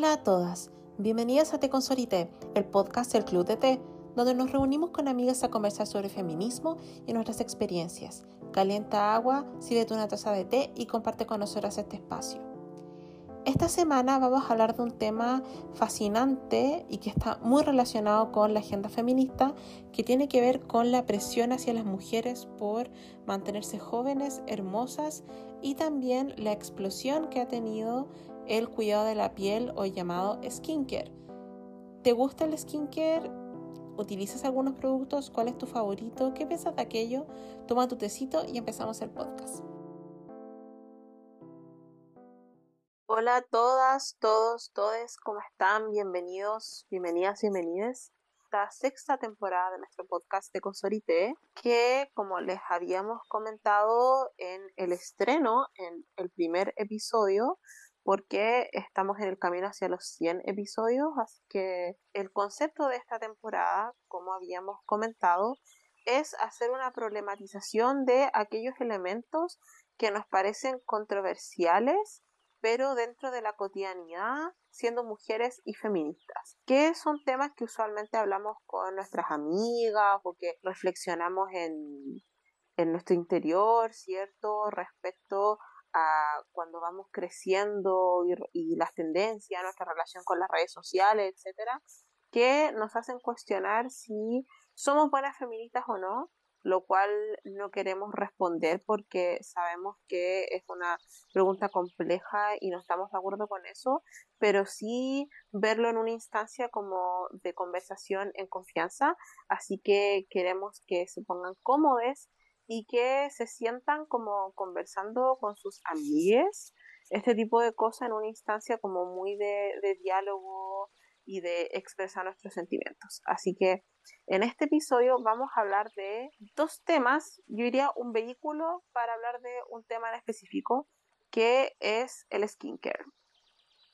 Hola a todas, bienvenidas a Sorité, el podcast del Club de Té, donde nos reunimos con amigas a conversar sobre feminismo y nuestras experiencias. Calienta agua, sírvete una taza de té y comparte con nosotras este espacio. Esta semana vamos a hablar de un tema fascinante y que está muy relacionado con la agenda feminista, que tiene que ver con la presión hacia las mujeres por mantenerse jóvenes, hermosas y también la explosión que ha tenido el cuidado de la piel o llamado skincare. ¿Te gusta el skincare? ¿Utilizas algunos productos? ¿Cuál es tu favorito? ¿Qué piensas de aquello? Toma tu tecito y empezamos el podcast. Hola a todas, todos, todes, ¿cómo están? Bienvenidos, bienvenidas, bienvenides. Esta sexta temporada de nuestro podcast de Consorite, que como les habíamos comentado en el estreno, en el primer episodio, porque estamos en el camino hacia los 100 episodios, así que el concepto de esta temporada, como habíamos comentado, es hacer una problematización de aquellos elementos que nos parecen controversiales pero dentro de la cotidianidad, siendo mujeres y feministas, que son temas que usualmente hablamos con nuestras amigas o que reflexionamos en, en nuestro interior, ¿cierto? Respecto a cuando vamos creciendo y, y, las tendencias, nuestra relación con las redes sociales, etcétera, que nos hacen cuestionar si somos buenas feministas o no, lo cual no queremos responder porque sabemos que es una pregunta compleja y no estamos de acuerdo con eso, pero sí verlo en una instancia como de conversación en confianza, así que queremos que se pongan cómodos y que se sientan como conversando con sus amigues, este tipo de cosas en una instancia como muy de, de diálogo y de expresar nuestros sentimientos. Así que en este episodio vamos a hablar de dos temas, yo diría un vehículo para hablar de un tema en específico, que es el skincare.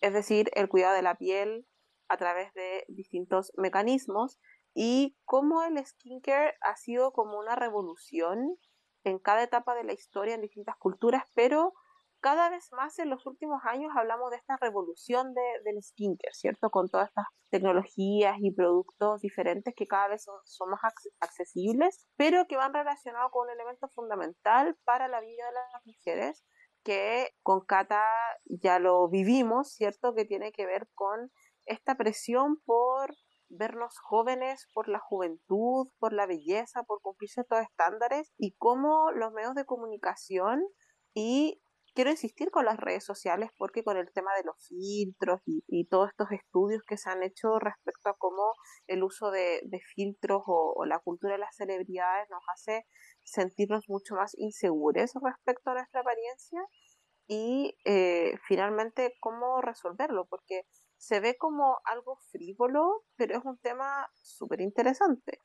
Es decir, el cuidado de la piel a través de distintos mecanismos y cómo el skincare ha sido como una revolución en cada etapa de la historia en distintas culturas, pero cada vez más en los últimos años hablamos de esta revolución de, del skincare, ¿cierto? Con todas estas tecnologías y productos diferentes que cada vez son, más accesibles, pero que van relacionados con un elemento fundamental para la vida de las mujeres, que con Cata ya lo vivimos, ¿cierto? Que tiene que ver con esta presión por vernos jóvenes, por la juventud, por la belleza, por cumplir ciertos estándares y cómo los medios de comunicación y quiero insistir con las redes sociales porque con el tema de los filtros y, todos estos estudios que se han hecho respecto a cómo el uso de, filtros o, la cultura de las celebridades nos hace sentirnos mucho más inseguros respecto a nuestra apariencia y eh, finalmente cómo resolverlo porque se ve como algo frívolo pero es un tema súper interesante.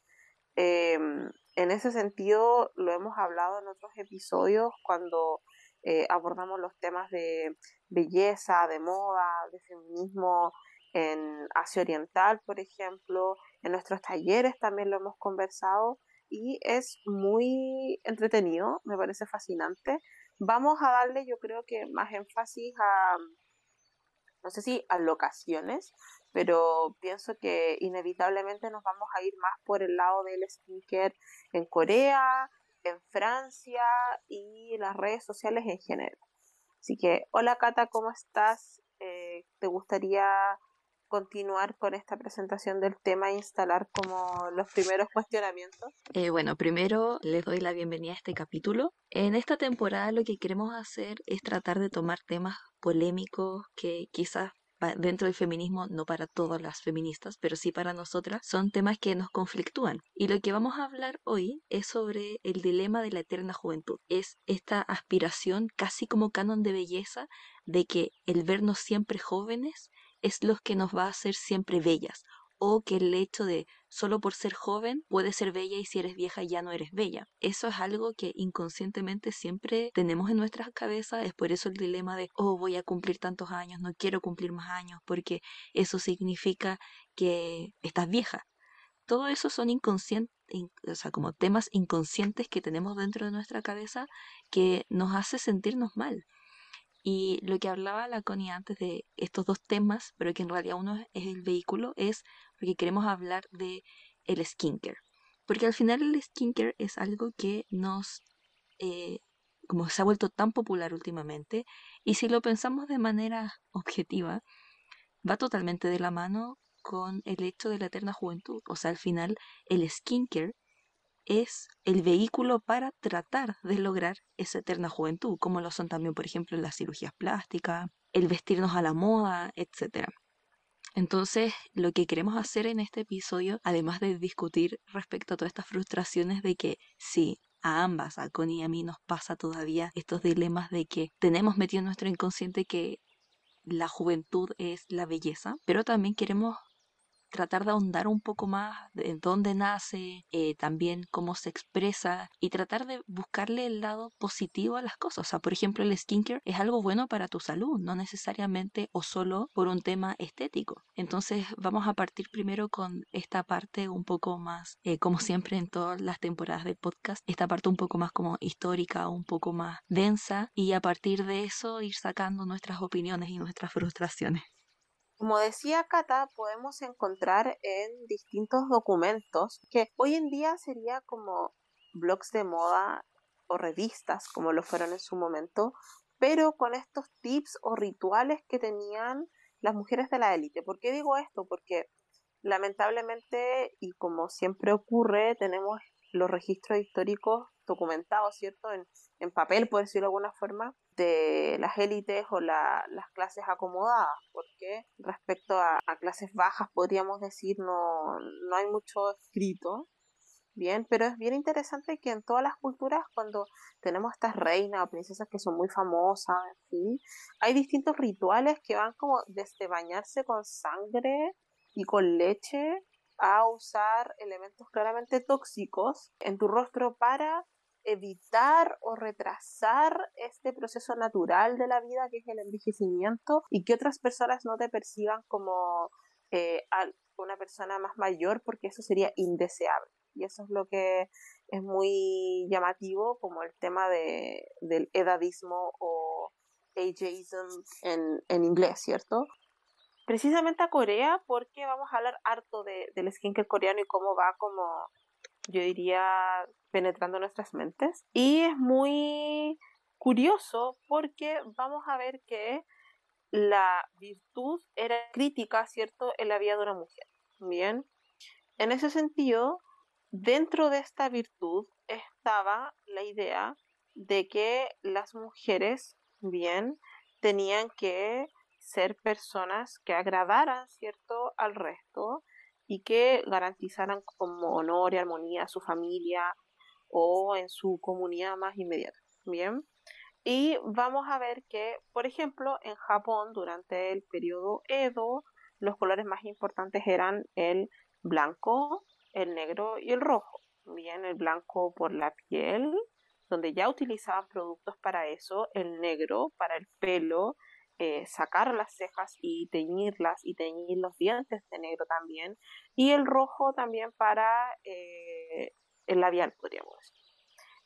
Em, en ese sentido lo hemos hablado en otros episodios cuando eh, abordamos los temas de belleza, de moda, de feminismo en Asia Oriental, por ejemplo, en nuestros talleres también lo hemos conversado y es muy entretenido, me parece fascinante. Vamos a darle, yo creo que más énfasis a, no sé si a locaciones, pero pienso que inevitablemente nos vamos a ir más por el lado del skincare en Corea, en Francia y las redes sociales en general. Así que, hola Cata, ¿cómo estás? Eh, ¿Te gustaría continuar con esta presentación del tema e instalar como los primeros cuestionamientos? Eh, bueno, primero les doy la bienvenida a este capítulo. En esta temporada lo que queremos hacer es tratar de tomar temas polémicos que quizás dentro del feminismo, no para todas las feministas, pero sí para nosotras, son temas que nos conflictúan. Y lo que vamos a hablar hoy es sobre el dilema de la eterna juventud. Es esta aspiración casi como canon de belleza de que el vernos siempre jóvenes es lo que nos va a hacer siempre bellas o que el hecho de solo por ser joven puedes ser bella y si eres vieja ya no eres bella. Eso es algo que inconscientemente siempre tenemos en nuestras cabezas, es por eso el dilema de, oh, voy a cumplir tantos años, no quiero cumplir más años, porque eso significa que estás vieja. Todo eso son inconscientes, o sea, como temas inconscientes que tenemos dentro de nuestra cabeza que nos hace sentirnos mal. Y lo que hablaba la Connie antes de estos dos temas, pero que en realidad uno es el vehículo, es porque queremos hablar de el skincare. Porque al final el skincare es algo que nos, eh, como se ha vuelto tan popular últimamente, y si lo pensamos de manera objetiva, va totalmente de la mano con el hecho de la eterna juventud. O sea, al final el skincare es el vehículo para tratar de lograr esa eterna juventud, como lo son también, por ejemplo, las cirugías plásticas, el vestirnos a la moda, etc. Entonces, lo que queremos hacer en este episodio, además de discutir respecto a todas estas frustraciones de que sí, a ambas, a Connie y a mí nos pasa todavía estos dilemas de que tenemos metido en nuestro inconsciente que la juventud es la belleza, pero también queremos tratar de ahondar un poco más en dónde nace, eh, también cómo se expresa y tratar de buscarle el lado positivo a las cosas. Por ejemplo, el skincare es algo bueno para tu salud, no necesariamente o solo por un tema estético. Entonces vamos a partir primero con esta parte un poco más, eh, como siempre en todas las temporadas del podcast, esta parte un poco más como histórica, un poco más densa y a partir de eso ir sacando nuestras opiniones y nuestras frustraciones. Como decía Cata, podemos encontrar en distintos documentos que hoy en día sería como blogs de moda o revistas, como lo fueron en su momento, pero con estos tips o rituales que tenían las mujeres de la élite. ¿Por qué digo esto? Porque lamentablemente, y como siempre ocurre, tenemos los registros históricos documentados, ¿cierto? En, en papel, por decirlo de alguna forma, de las élites o las clases acomodadas, porque respecto a, clases bajas, podríamos decir, no, no hay mucho escrito. Bien, pero es bien interesante que en todas las culturas, cuando tenemos estas reinas o princesas que son muy famosas, en fin, hay distintos rituales que van como desde bañarse con sangre y con leche a usar elementos claramente tóxicos en tu rostro para evitar o retrasar este proceso natural de la vida que es el envejecimiento y que otras personas no te perciban como eh, una persona más mayor porque eso sería indeseable. Y eso es lo que es muy llamativo como el tema de, del edadismo o ageism en, en inglés, ¿cierto? Precisamente a Corea porque vamos a hablar harto de, del skincare coreano y cómo va como yo diría, penetrando nuestras mentes. Y es muy curioso porque vamos a ver que la virtud era crítica, ¿cierto?, en la vida de una mujer. Bien, en ese sentido, dentro de esta virtud estaba la idea de que las mujeres, bien, tenían que ser personas que agradaran, ¿cierto?, al resto y que garantizaran como honor y armonía a su familia o en su comunidad más inmediata. Bien. Y vamos a ver que, por ejemplo, en Japón, durante el periodo Edo, los colores más importantes eran el blanco, el negro y el rojo. Bien, el blanco por la piel, donde ya utilizaban productos para eso, el negro para el pelo, eh, sacar las cejas y teñirlas y teñir los dientes de negro también. Y el rojo también para eh, el labial, podríamos decir.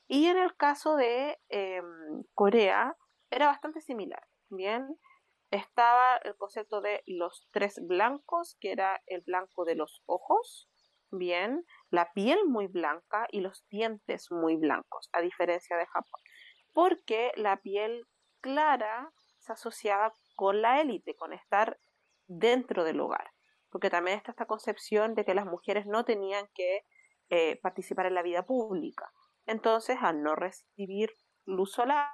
Y en el caso de em, Corea era bastante similar. Bien, estaba el concepto de los tres blancos, que era el blanco de los ojos, bien, la piel muy blanca y los dientes muy blancos, a diferencia de Japón. Porque la piel clara asociada con la élite, con estar dentro del hogar. Porque también está esta concepción de que las mujeres no tenían que eh, participar en la vida pública. Entonces, al no recibir luz solar,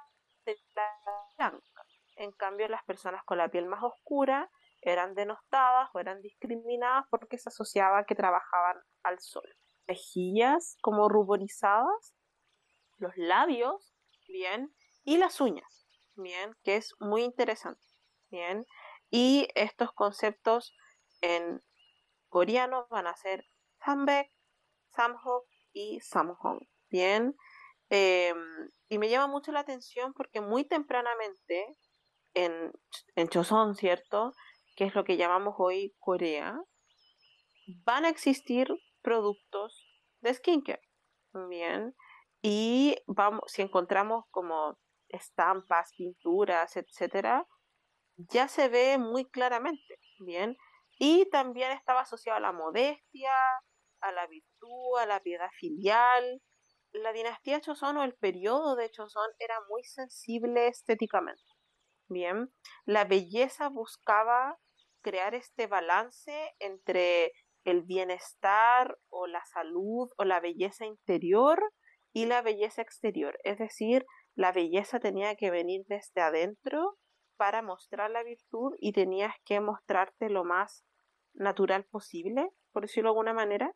blanca. En cambio, las personas con la piel más oscura eran denostadas o eran discriminadas porque se asociaba que trabajaban al sol. Mejillas como ruborizadas, los labios, bien, y las uñas bien, que es muy interesante, bien, y estos conceptos en coreano van a ser Sambek, Samhok y Samhong, bien, em, y me llama mucho la atención porque muy tempranamente en, en Choson, ¿cierto? Que es lo que llamamos hoy Corea, van a existir productos de skincare, bien, y vamos, si encontramos como estampas, pinturas, etcétera, ya se ve muy claramente, ¿bien? Y también estaba asociado a la modestia, a la virtud, a la piedad filial. La dinastía Chozón o el periodo de Chozón era muy sensible estéticamente. Bien, la belleza buscaba crear este balance entre el bienestar o la salud o la belleza interior y la belleza exterior. Es decir, la belleza tenía que venir desde adentro para mostrar la virtud y tenías que mostrarte lo más natural posible, por decirlo de alguna manera.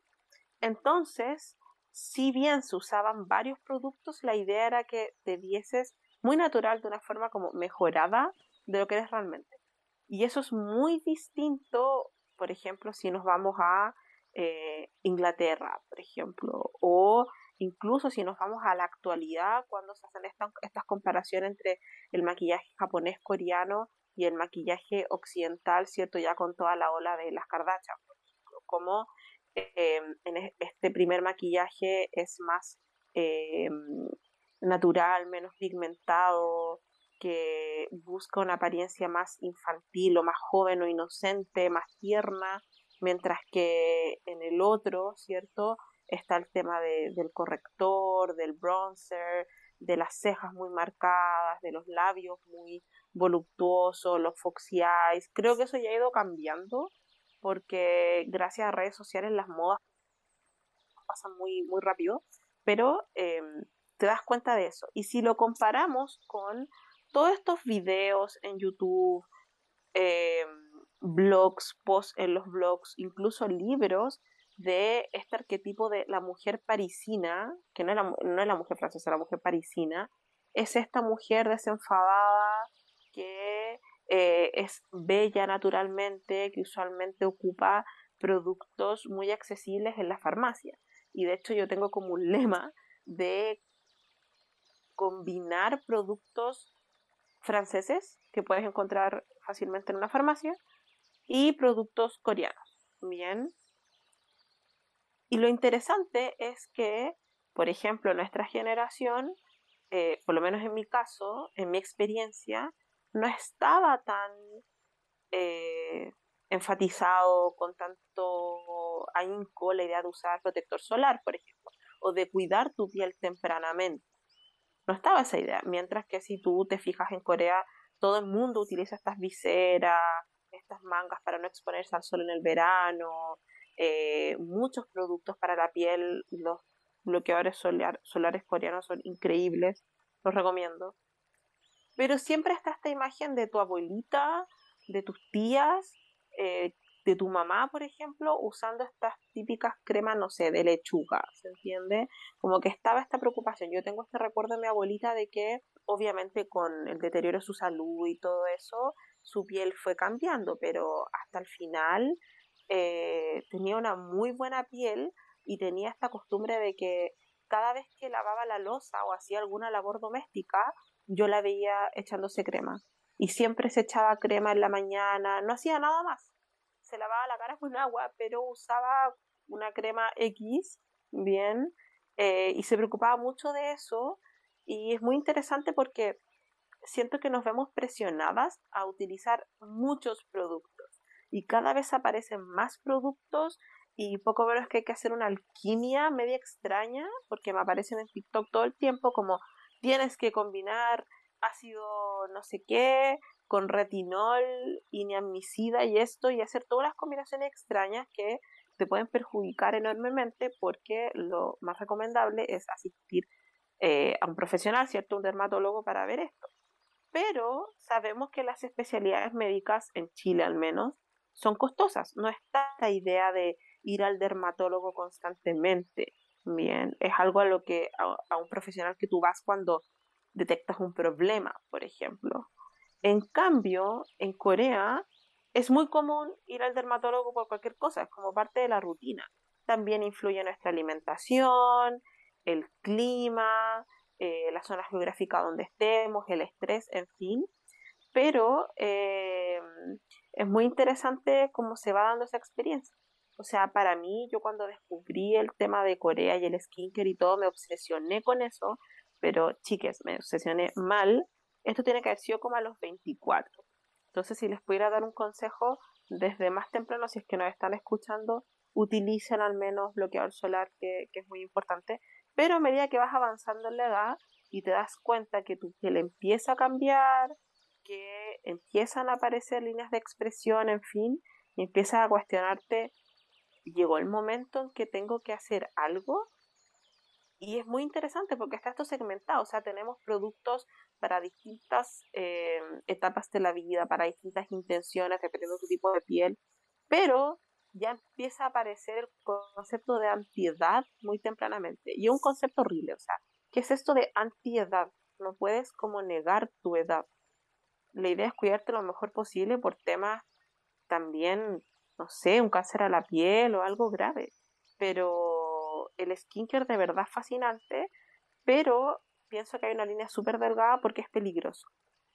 Entonces, si bien se usaban varios productos, la idea era que debieses muy natural de una forma como mejorada de lo que eres realmente. Y eso es muy distinto, por ejemplo, si nos vamos a eh, Inglaterra, por ejemplo, o incluso si nos vamos a la actualidad, cuando se hacen estas, comparaciones entre el maquillaje japonés coreano y el maquillaje occidental, ¿cierto? Ya con toda la ola de las Kardashian, como eh, en este primer maquillaje es más eh, natural, menos pigmentado, que busca una apariencia más infantil o más joven o inocente, más tierna, mientras que en el otro, ¿cierto? Está el tema del corrector, del bronzer, de las cejas muy marcadas, de los labios muy voluptuosos, los foxy eyes. Creo que eso ya ha ido cambiando porque gracias a redes sociales las modas pasan muy, muy rápido, pero em, te das cuenta de eso. Y si lo comparamos con todos estos videos en YouTube, em, blogs, posts en los blogs, incluso libros de este arquetipo de la mujer parisina, que no es la, mujer francesa, la mujer parisina, es esta mujer desenfadada que eh, es bella naturalmente, que usualmente ocupa productos muy accesibles en la farmacia. Y de hecho yo tengo como un lema de combinar productos franceses que puedes encontrar fácilmente en una farmacia y productos coreanos. Bien. Y lo interesante es que, por ejemplo, nuestra generación, eh, por lo menos en mi caso, en mi experiencia, no estaba tan eh, enfatizado con tanto ahínco la idea de usar protector solar, por ejemplo, o de cuidar tu piel tempranamente. No estaba esa idea, mientras que si tú te fijas en Corea, todo el mundo utiliza estas viseras, estas mangas para no exponerse al sol en el verano, eh, muchos productos para la piel, los bloqueadores solares coreanos son increíbles, los recomiendo. Pero siempre está esta imagen de tu abuelita, de tus tías, eh, de tu mamá, por ejemplo, usando estas típicas cremas, no sé, de lechuga, ¿se entiende? Como que estaba esta preocupación. Yo tengo este recuerdo de mi abuelita de que, obviamente, con el deterioro de su salud y todo eso, su piel fue cambiando, pero hasta el final eh, tenía una muy buena piel y tenía esta costumbre de que cada vez que lavaba la losa o hacía alguna labor doméstica, yo la veía echándose crema. Y siempre se echaba crema en la mañana, no hacía nada más. Se lavaba la cara con agua, pero usaba una crema X, bien, eh, y se preocupaba mucho de eso. Y es muy interesante porque siento que nos vemos presionadas a utilizar muchos productos. Y cada vez aparecen más productos y poco menos que hay que hacer una alquimia media extraña, porque me aparecen en TikTok todo el tiempo como tienes que combinar ácido no sé qué con retinol y niamicida y esto y hacer todas las combinaciones extrañas que te pueden perjudicar enormemente porque lo más recomendable es asistir eh, a un profesional, ¿cierto? Un dermatólogo para ver esto. Pero sabemos que las especialidades médicas, en Chile al menos, son costosas. No está la idea de ir al dermatólogo constantemente. Bien, es algo a lo que a, un profesional que tú vas cuando detectas un problema, por ejemplo. En cambio, en Corea es muy común ir al dermatólogo por cualquier cosa, es como parte de la rutina. También influye nuestra alimentación, el clima, eh, la zona geográfica donde estemos, el estrés, en fin. Pero eh, es muy interesante cómo se va dando esa experiencia. O sea, para mí, yo cuando descubrí el tema de Corea y el skincare y todo, me obsesioné con eso, pero chiques, me obsesioné mal. Esto tiene que haber sido como a los 24. Entonces, si les pudiera dar un consejo desde más temprano, si es que nos están escuchando, utilicen al menos bloqueador solar, que, que es muy importante. Pero a medida que vas avanzando en la edad y te das cuenta que tu piel empieza a cambiar, que empiezan a aparecer líneas de expresión, en fin, y empiezas a cuestionarte, llegó el momento en que tengo que hacer algo. Y es muy interesante porque está esto segmentado, o sea, tenemos productos para distintas eh, etapas de la vida, para distintas intenciones, dependiendo de tu tipo de piel, pero ya empieza a aparecer el concepto de antiedad muy tempranamente. Y un concepto horrible, o sea, ¿qué es esto de antiedad? No puedes como negar tu edad. La idea es cuidarte lo mejor posible por temas también, no sé, un cáncer a la piel o algo grave. Pero el skincare de verdad es fascinante, pero pienso que hay una línea súper delgada porque es peligroso.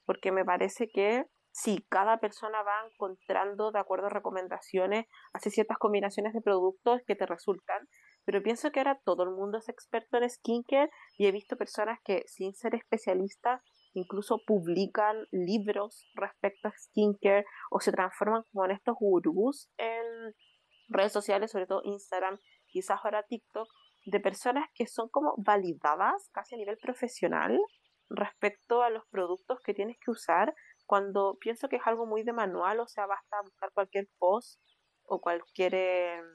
Porque me parece que sí, cada persona va encontrando, de acuerdo a recomendaciones, hace ciertas combinaciones de productos que te resultan, pero pienso que ahora todo el mundo es experto en skincare y he visto personas que sin ser especialistas incluso publican libros respecto a skincare o se transforman como en estos gurús en redes sociales, sobre todo Instagram, quizás ahora TikTok, de personas que son como validadas casi a nivel profesional respecto a los productos que tienes que usar cuando pienso que es algo muy de manual, o sea, basta buscar cualquier post o cualquier em,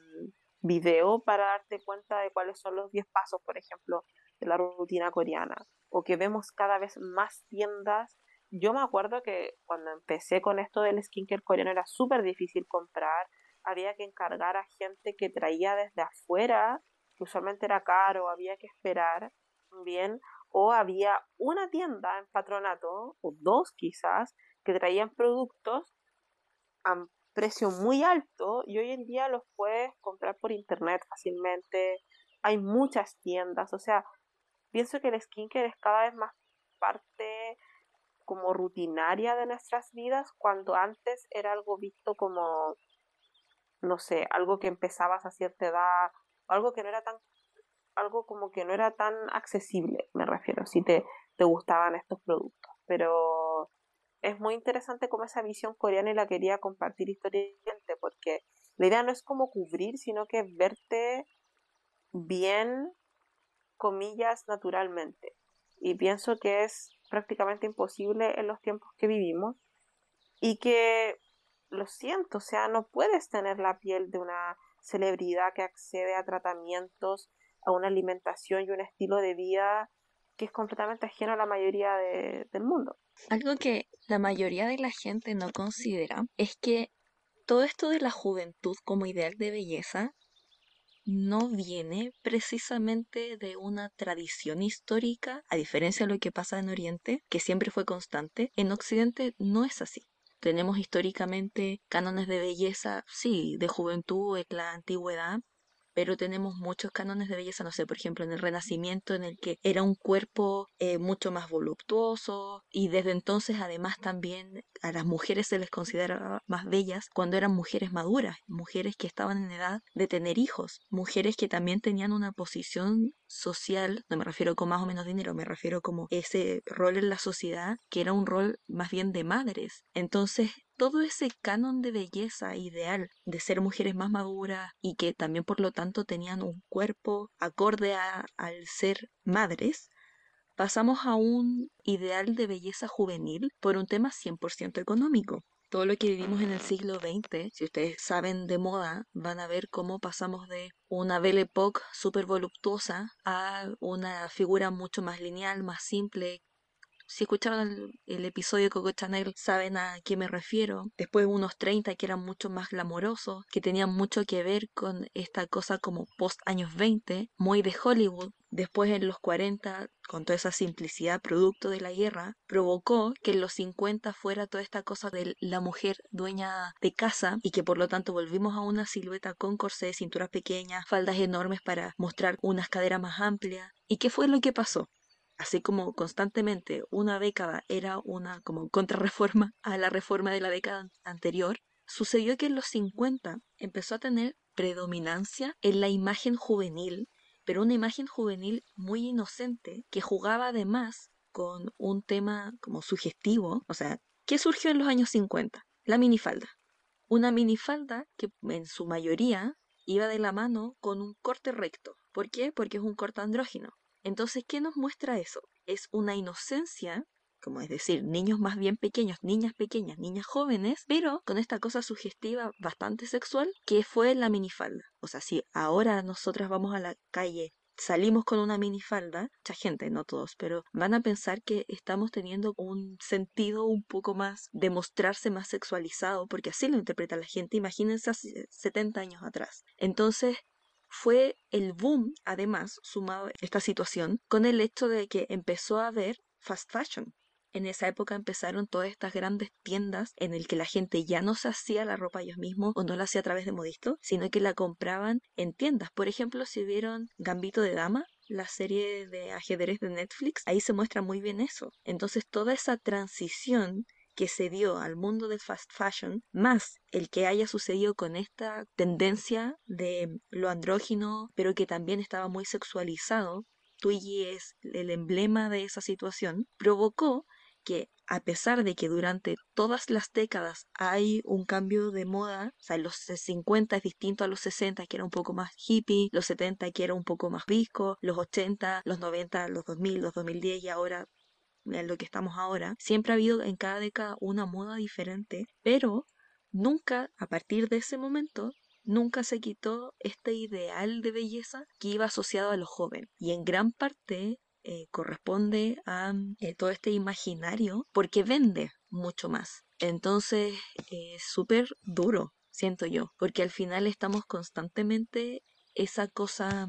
video para darte cuenta de cuáles son los 10 pasos, por ejemplo, de la rutina coreana, o que vemos cada vez más tiendas. Yo me acuerdo que cuando empecé con esto del skincare coreano era súper difícil comprar, había que encargar a gente que traía desde afuera, que usualmente era caro, había que esperar bien, o había una tienda en patronato, o dos quizás, que traían productos a precio muy alto y hoy en día los puedes comprar por internet fácilmente. Hay muchas tiendas, o sea, pienso que el skincare es cada vez más parte como rutinaria de nuestras vidas cuando antes era algo visto como no sé, algo que empezabas a cierta edad, algo que no era tan algo como que no era tan accesible, me refiero, si te, te gustaban estos productos. Pero es muy interesante como esa visión coreana y la quería compartir históricamente, porque la idea no es como cubrir, sino que verte bien comillas naturalmente. Y pienso que es prácticamente imposible en los tiempos que vivimos y que lo siento, o sea, no puedes tener la piel de una celebridad que accede a tratamientos, a una alimentación y un estilo de vida que es completamente ajeno a la mayoría del mundo. Algo que la mayoría de la gente no considera es que todo esto de la juventud como ideal de belleza no viene precisamente de una tradición histórica, a diferencia de lo que pasa en Oriente, que siempre fue constante, en Occidente no es así. Tenemos históricamente cánones de belleza, sí, de juventud en la antigüedad, pero tenemos muchos cánones de belleza, no sé, por ejemplo, en el Renacimiento, en el que era un cuerpo eh, mucho más voluptuoso y desde entonces además también a las mujeres se les consideraba más bellas cuando eran mujeres maduras, mujeres que estaban en edad de tener hijos, mujeres que también tenían una posición social, no me refiero con más o menos dinero, me refiero como ese rol en la sociedad que era un rol más bien de madres. Entonces todo ese canon de belleza ideal de ser mujeres más maduras y que también por lo tanto tenían un cuerpo acorde al ser madres, pasamos a un ideal de belleza juvenil por un tema 100% económico. Todo lo que vivimos en el siglo XX, si ustedes saben de moda, van a ver cómo pasamos de una Belle Époque súper voluptuosa a una figura mucho más lineal, más simple, si escucharon el, episodio de Coco Chanel saben a qué me refiero. Después unos 30 que eran mucho más glamorosos, que tenían mucho que ver con esta cosa como post años 20, muy de Hollywood. Después en los 40, con toda esa simplicidad producto de la guerra, provocó que en los 50 fuera toda esta cosa de la mujer dueña de casa y que por lo tanto volvimos a una silueta con corsé, cinturas pequeñas, faldas enormes para mostrar unas caderas más amplias. ¿Y qué fue lo que pasó? Así como constantemente una década era una como contrarreforma a la reforma de la década anterior, sucedió que en los 50 empezó a tener predominancia en la imagen juvenil pero una imagen juvenil muy inocente que jugaba además con un tema como sugestivo, o sea, ¿qué surgió en los años 50? La minifalda. Una minifalda que en su mayoría iba de la mano con un corte recto. ¿Por qué? Porque es un corte andrógino. Entonces, ¿qué nos muestra eso? Es una inocencia como es decir, niños más bien pequeños, niñas pequeñas, niñas jóvenes, pero con esta cosa sugestiva bastante sexual que fue la minifalda. O sea, si ahora nosotras vamos a la calle salimos con una minifalda, mucha gente, no todos, pero van a pensar que estamos teniendo un sentido un poco más de mostrarse más sexualizado, porque así lo interpreta la gente, imagínense hace 70 años atrás. Entonces, fue el boom, además, sumado a esta situación, con el hecho de que empezó a haber fast fashion. En esa época empezaron todas estas grandes tiendas en el que la gente ya no se hacía la ropa ellos mismos o no la hacía a través de modisto, sino que la compraban en tiendas. Por ejemplo, si vieron Gambito de Dama, la serie de ajedrez de Netflix, ahí se muestra muy bien eso. Entonces toda esa transición que se dio al mundo del fast fashion, más el que haya sucedido con esta tendencia de lo andrógino, pero que también estaba muy sexualizado, Twiggy es el emblema de esa situación, provocó que a pesar de que durante todas las décadas hay un cambio de moda, o sea, los 50 es distinto a los 60 que era un poco más hippie, los 70 que era un poco más disco, los 80, los 90, los 2000, los 2010 y ahora en lo que estamos ahora, siempre ha habido en cada década una moda diferente, pero nunca a partir de ese momento nunca se quitó este ideal de belleza que iba asociado a lo joven y en gran parte eh, corresponde a eh, todo este imaginario porque vende mucho más. Entonces es súper duro, siento yo, porque al final estamos constantemente esa cosa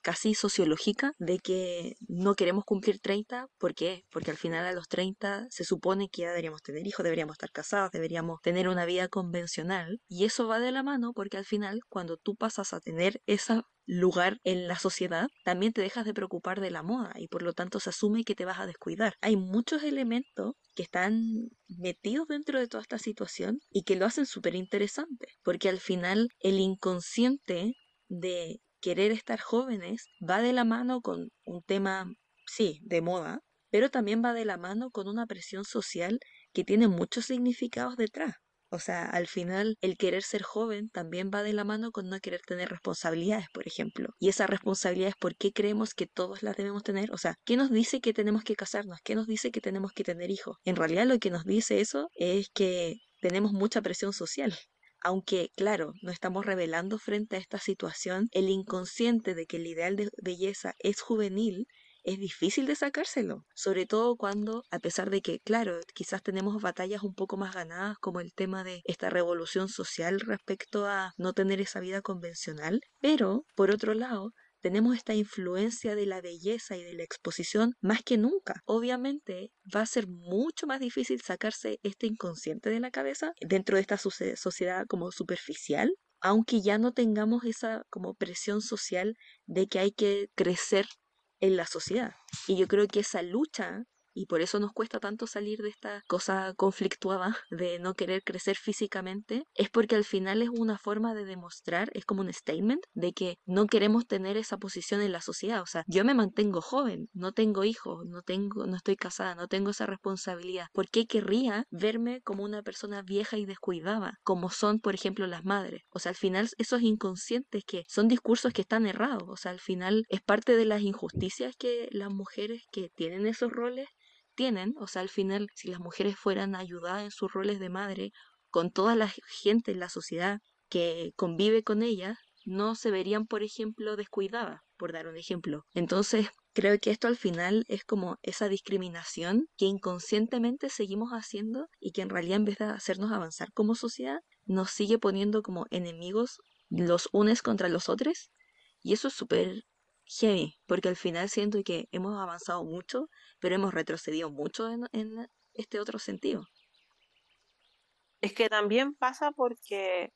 casi sociológica de que no queremos cumplir 30. ¿Por qué? Porque al final a los 30 se supone que ya deberíamos tener hijos, deberíamos estar casados, deberíamos tener una vida convencional. Y eso va de la mano porque al final cuando tú pasas a tener ese lugar en la sociedad, también te dejas de preocupar de la moda y por lo tanto se asume que te vas a descuidar. Hay muchos elementos que están metidos dentro de toda esta situación y que lo hacen súper interesante, porque al final el inconsciente de querer estar jóvenes va de la mano con un tema, sí, de moda, pero también va de la mano con una presión social que tiene muchos significados detrás. O sea, al final el querer ser joven también va de la mano con no querer tener responsabilidades, por ejemplo. Y esas responsabilidades, ¿por qué creemos que todos las debemos tener? O sea, ¿qué nos dice que tenemos que casarnos? ¿Qué nos dice que tenemos que tener hijos? En realidad lo que nos dice eso es que tenemos mucha presión social. Aunque, claro, no estamos revelando frente a esta situación el inconsciente de que el ideal de belleza es juvenil, es difícil de sacárselo, sobre todo cuando, a pesar de que, claro, quizás tenemos batallas un poco más ganadas, como el tema de esta revolución social respecto a no tener esa vida convencional, pero, por otro lado, tenemos esta influencia de la belleza y de la exposición más que nunca. Obviamente va a ser mucho más difícil sacarse este inconsciente de la cabeza dentro de esta sociedad como superficial, aunque ya no tengamos esa como presión social de que hay que crecer en la sociedad. Y yo creo que esa lucha y por eso nos cuesta tanto salir de esta cosa conflictuada de no querer crecer físicamente, es porque al final es una forma de demostrar, es como un statement de que no queremos tener esa posición en la sociedad, o sea, yo me mantengo joven, no tengo hijos, no tengo no estoy casada, no tengo esa responsabilidad. ¿Por qué querría verme como una persona vieja y descuidada, como son, por ejemplo, las madres? O sea, al final esos inconscientes que son discursos que están errados, o sea, al final es parte de las injusticias que las mujeres que tienen esos roles tienen, o sea, al final, si las mujeres fueran ayudadas en sus roles de madre con toda la gente en la sociedad que convive con ellas, no se verían, por ejemplo, descuidadas, por dar un ejemplo. Entonces, creo que esto al final es como esa discriminación que inconscientemente seguimos haciendo y que en realidad en vez de hacernos avanzar como sociedad, nos sigue poniendo como enemigos los unes contra los otros. Y eso es súper heavy, porque al final siento que hemos avanzado mucho, pero hemos retrocedido mucho en, este otro sentido. Es que también pasa porque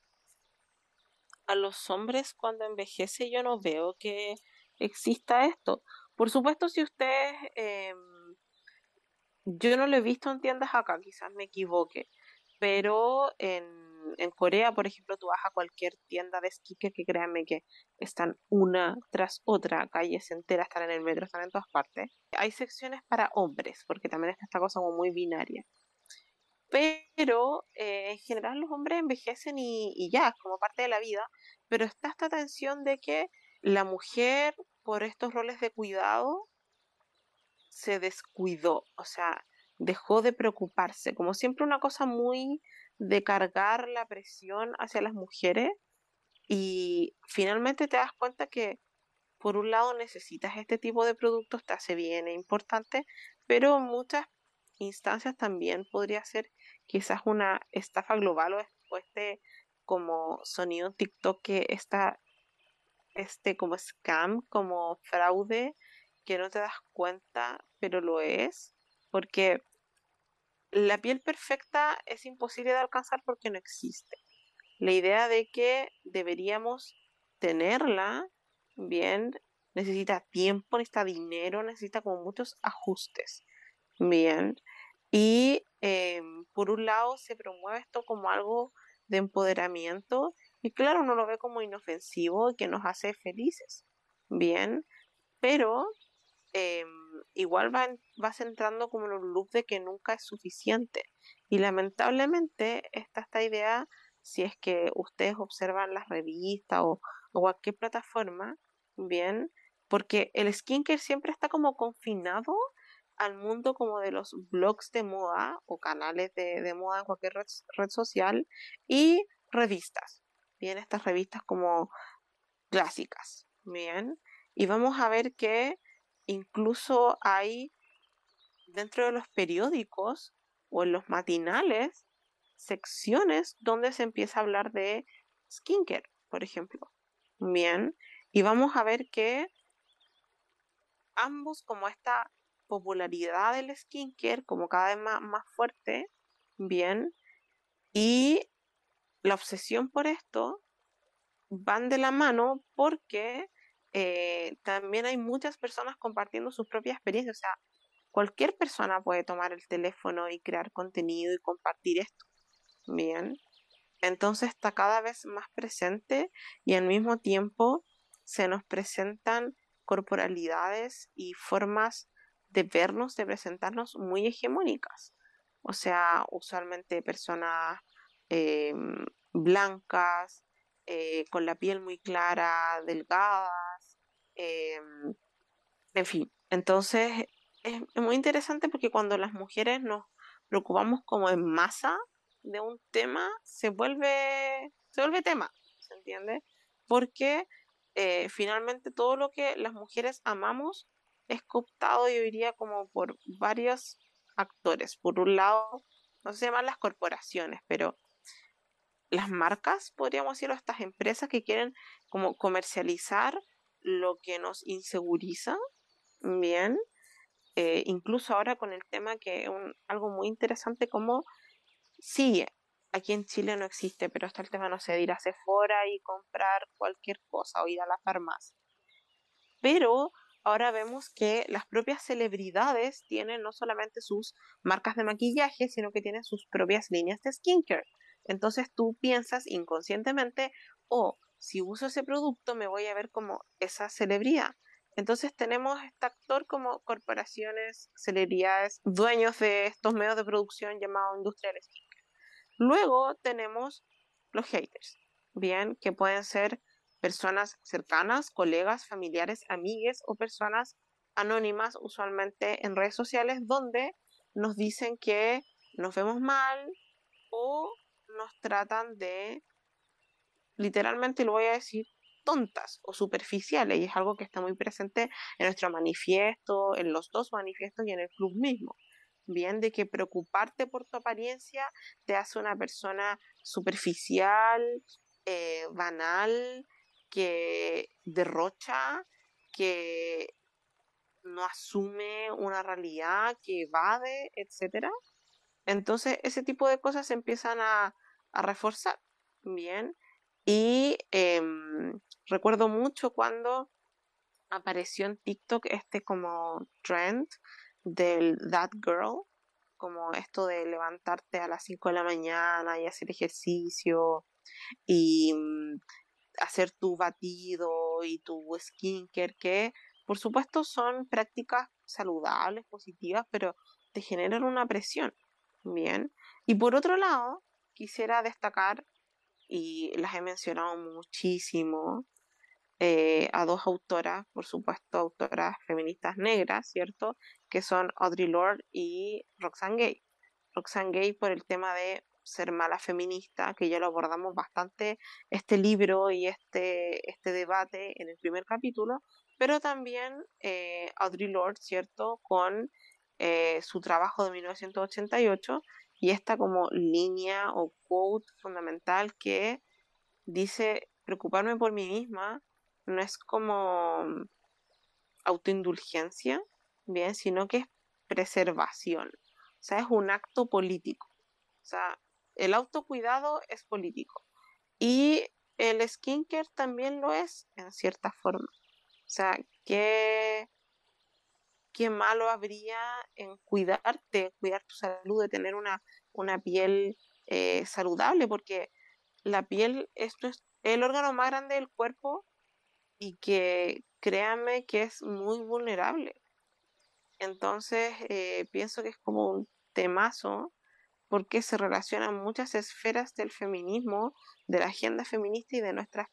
a los hombres cuando envejece yo no veo que exista esto. Por supuesto, si ustedes, em, yo no lo he visto en tiendas acá, quizás me equivoque, pero en en Corea, por ejemplo, tú vas a cualquier tienda de skincare que créanme que están una tras otra, calles enteras, están en el metro, están en todas partes. Hay secciones para hombres, porque también está esta cosa como muy binaria. Pero eh, en general los hombres envejecen y, y ya, es como parte de la vida, pero está esta tensión de que la mujer, por estos roles de cuidado, se descuidó, o sea, dejó de preocuparse, como siempre una cosa muy de cargar la presión hacia las mujeres y finalmente te das cuenta que por un lado necesitas este tipo de productos, te hace bien, es importante, pero en muchas instancias también podría ser quizás una estafa global o este como sonido TikTok que está este como scam, como fraude, que no te das cuenta, pero lo es, porque la piel perfecta es imposible de alcanzar porque no existe. La idea de que deberíamos tenerla, bien, necesita tiempo, necesita dinero, necesita como muchos ajustes, bien. Y em, por un lado se promueve esto como algo de empoderamiento y claro, uno lo ve como inofensivo y que nos hace felices, bien, pero Em, igual va, vas entrando como en un loop de que nunca es suficiente. Y lamentablemente está esta idea, si es que ustedes observan las revistas o, cualquier plataforma, bien, porque el skincare siempre está como confinado al mundo como de los blogs de moda o canales de, de moda en cualquier red, red, social y revistas. Bien, estas revistas como clásicas. Bien, y vamos a ver que Incluso hay dentro de los periódicos o en los matinales secciones donde se empieza a hablar de skincare, por ejemplo. Bien, y vamos a ver que ambos, como esta popularidad del skincare, como cada vez más, más fuerte, bien, y la obsesión por esto van de la mano porque eh, también hay muchas personas compartiendo sus propias experiencias. O sea, cualquier persona puede tomar el teléfono y crear contenido y compartir esto. Bien. Entonces está cada vez más presente y al mismo tiempo se nos presentan corporalidades y formas de vernos, de presentarnos muy hegemónicas. O sea, usualmente personas em, blancas, eh, con la piel muy clara, delgada, Em, en fin, entonces es muy interesante porque cuando las mujeres nos preocupamos como en masa de un tema, se vuelve, se vuelve tema, ¿se entiende? Porque eh, finalmente todo lo que las mujeres amamos es cooptado, yo diría, como por varios actores. Por un lado, no se llaman las corporaciones, pero las marcas, podríamos decirlo, estas empresas que quieren como comercializar lo que nos inseguriza, bien, eh, incluso ahora con el tema que es algo muy interesante como, sí, aquí en Chile no existe, pero está el tema, no sé, de ir a Sephora y comprar cualquier cosa o ir a la farmacia. Pero ahora vemos que las propias celebridades tienen no solamente sus marcas de maquillaje, sino que tienen sus propias líneas de skincare. Entonces tú piensas inconscientemente, oh, si uso ese producto me voy a ver como esa celebridad. Entonces tenemos este actor como corporaciones, celebridades, dueños de estos medios de producción llamados industriales. Luego tenemos los haters, bien, que pueden ser personas cercanas, colegas, familiares, amigues o personas anónimas, usualmente en redes sociales, donde nos dicen que nos vemos mal o nos tratan de literalmente lo voy a decir, tontas o superficiales, y es algo que está muy presente en nuestro manifiesto, en los dos manifiestos y en el club mismo. Bien, de que preocuparte por tu apariencia te hace una persona superficial, eh, banal, que derrocha, que no asume una realidad, que evade, etc. Entonces, ese tipo de cosas se empiezan a, a reforzar. Bien, y em, recuerdo mucho cuando apareció en TikTok este como trend del That Girl, como esto de levantarte a las 5 de la mañana y hacer ejercicio y mm, hacer tu batido y tu skincare, que por supuesto son prácticas saludables, positivas, pero te generan una presión. Bien. Y por otro lado, quisiera destacar, y las he mencionado muchísimo, eh, a dos autoras, por supuesto, autoras feministas negras, ¿cierto? Que son Audre Lorde y Roxane Gay. Roxane Gay por el tema de ser mala feminista, que ya lo abordamos bastante este libro y este, este debate en el primer capítulo, pero también eh, Audre Lorde, ¿cierto? Con eh, su trabajo de 1988 y esta como línea o quote fundamental que dice, preocuparme por mí misma no es como autoindulgencia, bien, sino que es preservación, o sea, es un acto político, o sea, el autocuidado es político. Y el skincare también lo es en cierta forma, o sea, que qué malo habría en cuidarte, cuidar tu salud, de tener una, una piel eh, saludable, porque la piel es el órgano más grande del cuerpo y que créanme que es muy vulnerable. Entonces eh, pienso que es como un temazo porque se relacionan muchas esferas del feminismo, de la agenda feminista y de nuestras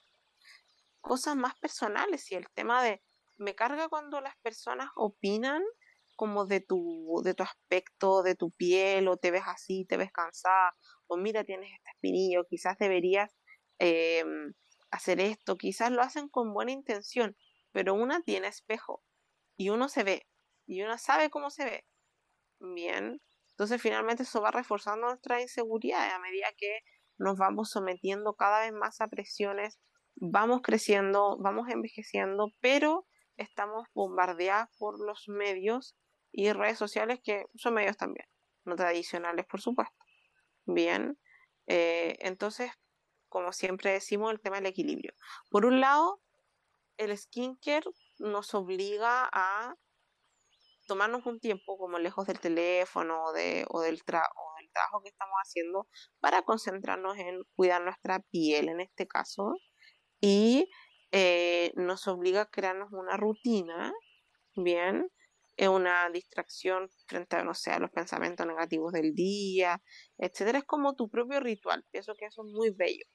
cosas más personales y el tema de me carga cuando las personas opinan como de tu, de tu aspecto, de tu piel, o te ves así, te ves cansada, o mira, tienes este espinillo, quizás deberías em, hacer esto, quizás lo hacen con buena intención, pero una tiene espejo y uno se ve, y uno sabe cómo se ve. Bien, entonces finalmente eso va reforzando nuestra inseguridad a medida que nos vamos sometiendo cada vez más a presiones, vamos creciendo, vamos envejeciendo, pero estamos bombardeados por los medios y redes sociales que son medios también, no tradicionales, por supuesto. Bien, eh, entonces, como siempre decimos, el tema del equilibrio. Por un lado, el skincare nos obliga a tomarnos un tiempo como lejos del teléfono o, del o del trabajo que estamos haciendo para concentrarnos en cuidar nuestra piel en este caso y eh, nos obliga a crearnos una rutina, bien, es una distracción frente a, no sé, a los pensamientos negativos del día, etcétera. Es como tu propio ritual. Pienso que eso es muy bello.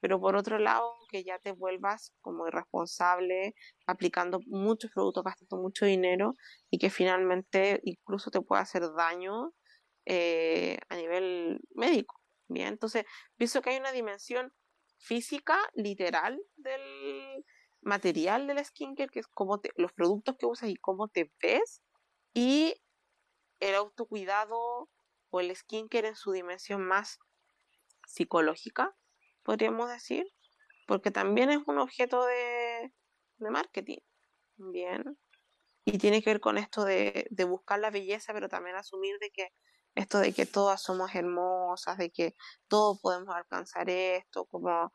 Pero por otro lado, que ya te vuelvas como irresponsable, aplicando muchos productos, gastando mucho dinero y que finalmente incluso te pueda hacer daño eh, a nivel médico. Bien, entonces pienso que hay una dimensión física, literal, del material del skincare, que es como los productos que usas y cómo te ves, y el autocuidado o el skincare en su dimensión más psicológica, podríamos decir, porque también es un objeto de, de marketing, bien, y tiene que ver con esto de, de buscar la belleza, pero también asumir de que esto de que todas somos hermosas, de que todos podemos alcanzar esto, como